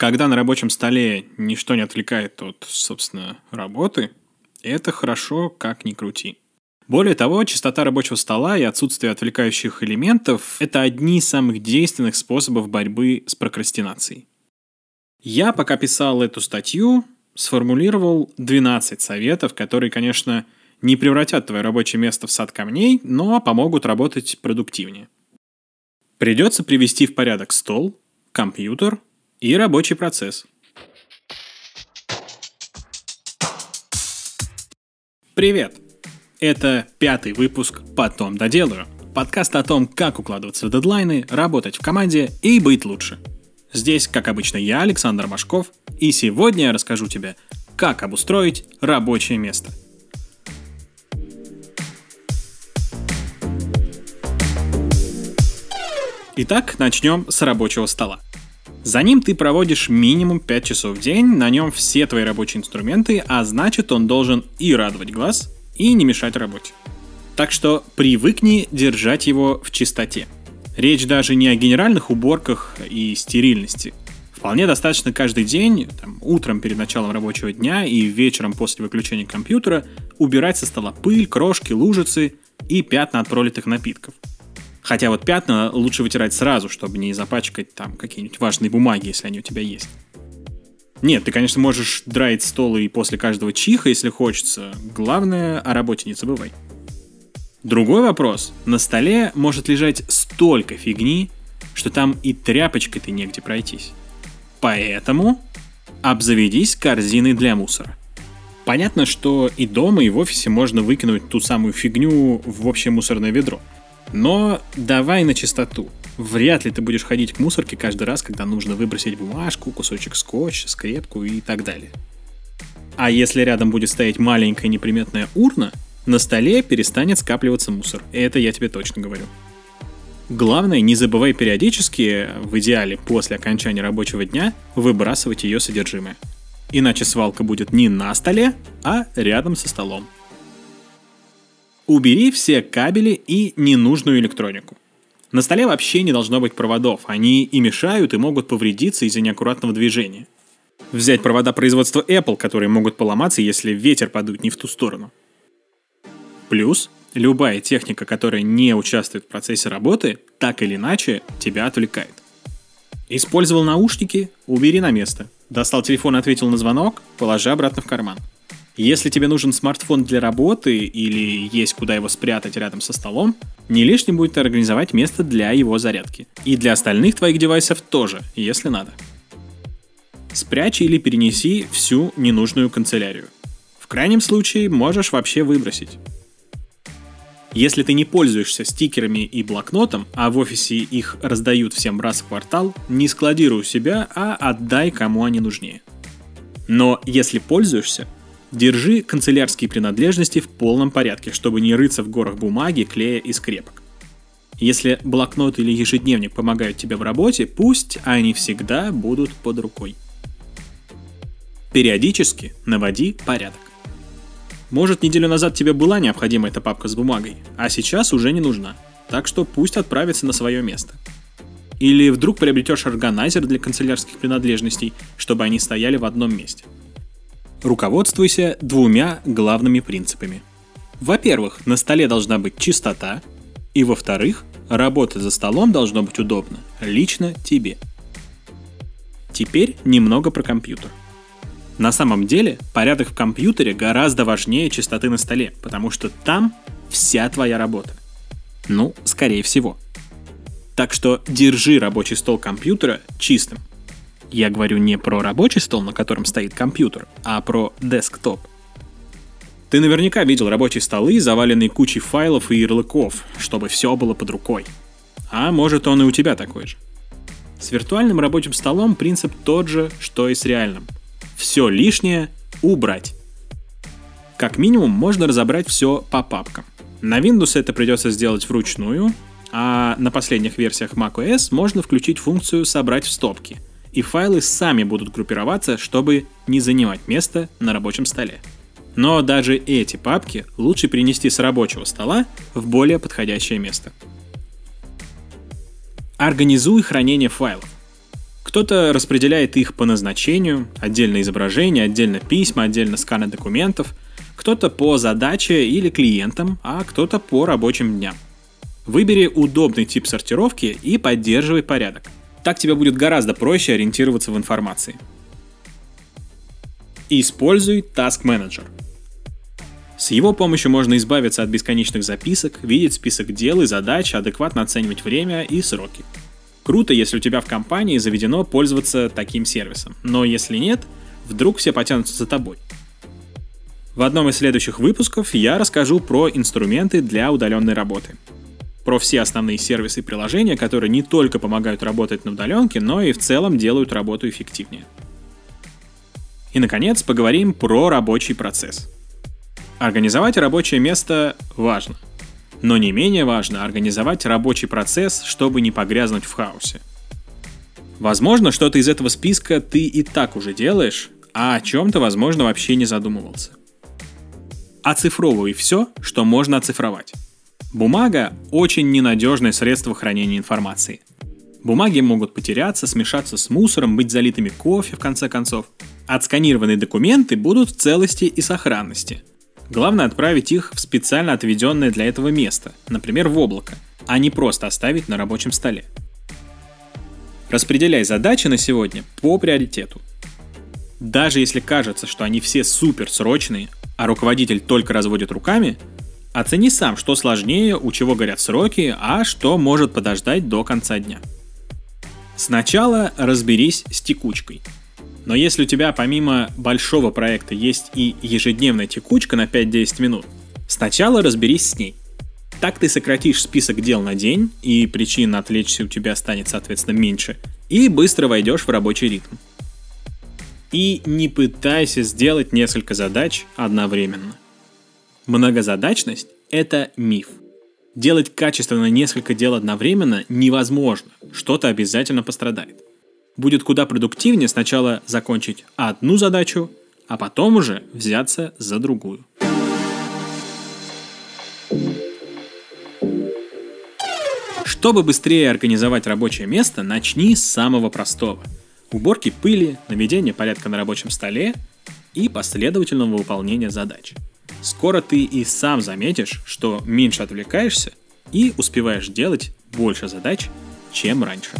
Когда на рабочем столе ничто не отвлекает от, собственно, работы, это хорошо, как ни крути. Более того, чистота рабочего стола и отсутствие отвлекающих элементов – это одни из самых действенных способов борьбы с прокрастинацией. Я, пока писал эту статью, сформулировал 12 советов, которые, конечно, не превратят твое рабочее место в сад камней, но помогут работать продуктивнее. Придется привести в порядок стол, компьютер и рабочий процесс. Привет! Это пятый выпуск «Потом доделаю». Подкаст о том, как укладываться в дедлайны, работать в команде и быть лучше. Здесь, как обычно, я, Александр Машков, и сегодня я расскажу тебе, как обустроить рабочее место – Итак, начнем с рабочего стола. За ним ты проводишь минимум 5 часов в день, на нем все твои рабочие инструменты, а значит он должен и радовать глаз, и не мешать работе. Так что привыкни держать его в чистоте. Речь даже не о генеральных уборках и стерильности. Вполне достаточно каждый день, там, утром перед началом рабочего дня и вечером после выключения компьютера, убирать со стола пыль, крошки, лужицы и пятна от пролитых напитков – Хотя вот пятна лучше вытирать сразу, чтобы не запачкать там какие-нибудь важные бумаги, если они у тебя есть. Нет, ты, конечно, можешь драить стол и после каждого чиха, если хочется. Главное, о работе не забывай. Другой вопрос. На столе может лежать столько фигни, что там и тряпочкой ты негде пройтись. Поэтому обзаведись корзиной для мусора. Понятно, что и дома, и в офисе можно выкинуть ту самую фигню в общее мусорное ведро – но давай на чистоту. Вряд ли ты будешь ходить к мусорке каждый раз, когда нужно выбросить бумажку, кусочек скотча, скрепку и так далее. А если рядом будет стоять маленькая неприметная урна, на столе перестанет скапливаться мусор. Это я тебе точно говорю. Главное, не забывай периодически, в идеале после окончания рабочего дня, выбрасывать ее содержимое. Иначе свалка будет не на столе, а рядом со столом. Убери все кабели и ненужную электронику. На столе вообще не должно быть проводов, они и мешают, и могут повредиться из-за неаккуратного движения. Взять провода производства Apple, которые могут поломаться, если ветер подует не в ту сторону. Плюс, любая техника, которая не участвует в процессе работы, так или иначе тебя отвлекает. Использовал наушники – убери на место. Достал телефон, ответил на звонок – положи обратно в карман. Если тебе нужен смартфон для работы или есть куда его спрятать рядом со столом, не лишним будет организовать место для его зарядки. И для остальных твоих девайсов тоже, если надо. Спрячь или перенеси всю ненужную канцелярию. В крайнем случае можешь вообще выбросить. Если ты не пользуешься стикерами и блокнотом, а в офисе их раздают всем раз в квартал, не складируй у себя, а отдай кому они нужнее. Но если пользуешься, Держи канцелярские принадлежности в полном порядке, чтобы не рыться в горах бумаги, клея и скрепок. Если блокнот или ежедневник помогают тебе в работе, пусть они всегда будут под рукой. Периодически наводи порядок. Может, неделю назад тебе была необходима эта папка с бумагой, а сейчас уже не нужна, так что пусть отправится на свое место. Или вдруг приобретешь органайзер для канцелярских принадлежностей, чтобы они стояли в одном месте – Руководствуйся двумя главными принципами. Во-первых, на столе должна быть чистота, и во-вторых, работать за столом должно быть удобно лично тебе. Теперь немного про компьютер. На самом деле, порядок в компьютере гораздо важнее чистоты на столе, потому что там вся твоя работа. Ну, скорее всего. Так что держи рабочий стол компьютера чистым. Я говорю не про рабочий стол, на котором стоит компьютер, а про десктоп. Ты наверняка видел рабочие столы, заваленные кучей файлов и ярлыков, чтобы все было под рукой. А может он и у тебя такой же. С виртуальным рабочим столом принцип тот же, что и с реальным. Все лишнее убрать. Как минимум можно разобрать все по папкам. На Windows это придется сделать вручную, а на последних версиях macOS можно включить функцию «собрать в стопки», и файлы сами будут группироваться, чтобы не занимать место на рабочем столе. Но даже эти папки лучше перенести с рабочего стола в более подходящее место. Организуй хранение файлов. Кто-то распределяет их по назначению, отдельно изображение, отдельно письма, отдельно сканы документов, кто-то по задаче или клиентам, а кто-то по рабочим дням. Выбери удобный тип сортировки и поддерживай порядок. Так тебе будет гораздо проще ориентироваться в информации. Используй Task Manager. С его помощью можно избавиться от бесконечных записок, видеть список дел и задач, адекватно оценивать время и сроки. Круто, если у тебя в компании заведено пользоваться таким сервисом, но если нет, вдруг все потянутся за тобой. В одном из следующих выпусков я расскажу про инструменты для удаленной работы. Про все основные сервисы и приложения, которые не только помогают работать на удаленке, но и в целом делают работу эффективнее. И, наконец, поговорим про рабочий процесс. Организовать рабочее место важно – но не менее важно организовать рабочий процесс, чтобы не погрязнуть в хаосе. Возможно, что-то из этого списка ты и так уже делаешь, а о чем-то, возможно, вообще не задумывался. Оцифровывай все, что можно оцифровать. Бумага – очень ненадежное средство хранения информации. Бумаги могут потеряться, смешаться с мусором, быть залитыми кофе, в конце концов. Отсканированные документы будут в целости и сохранности – Главное отправить их в специально отведенное для этого место, например, в облако, а не просто оставить на рабочем столе. Распределяй задачи на сегодня по приоритету. Даже если кажется, что они все супер срочные, а руководитель только разводит руками, оцени сам, что сложнее, у чего горят сроки, а что может подождать до конца дня. Сначала разберись с текучкой – но если у тебя помимо большого проекта есть и ежедневная текучка на 5-10 минут, сначала разберись с ней. Так ты сократишь список дел на день, и причин отвлечься у тебя станет, соответственно, меньше, и быстро войдешь в рабочий ритм. И не пытайся сделать несколько задач одновременно. Многозадачность – это миф. Делать качественно несколько дел одновременно невозможно, что-то обязательно пострадает будет куда продуктивнее сначала закончить одну задачу, а потом уже взяться за другую. Чтобы быстрее организовать рабочее место, начни с самого простого. Уборки пыли, наведения порядка на рабочем столе и последовательного выполнения задач. Скоро ты и сам заметишь, что меньше отвлекаешься и успеваешь делать больше задач, чем раньше.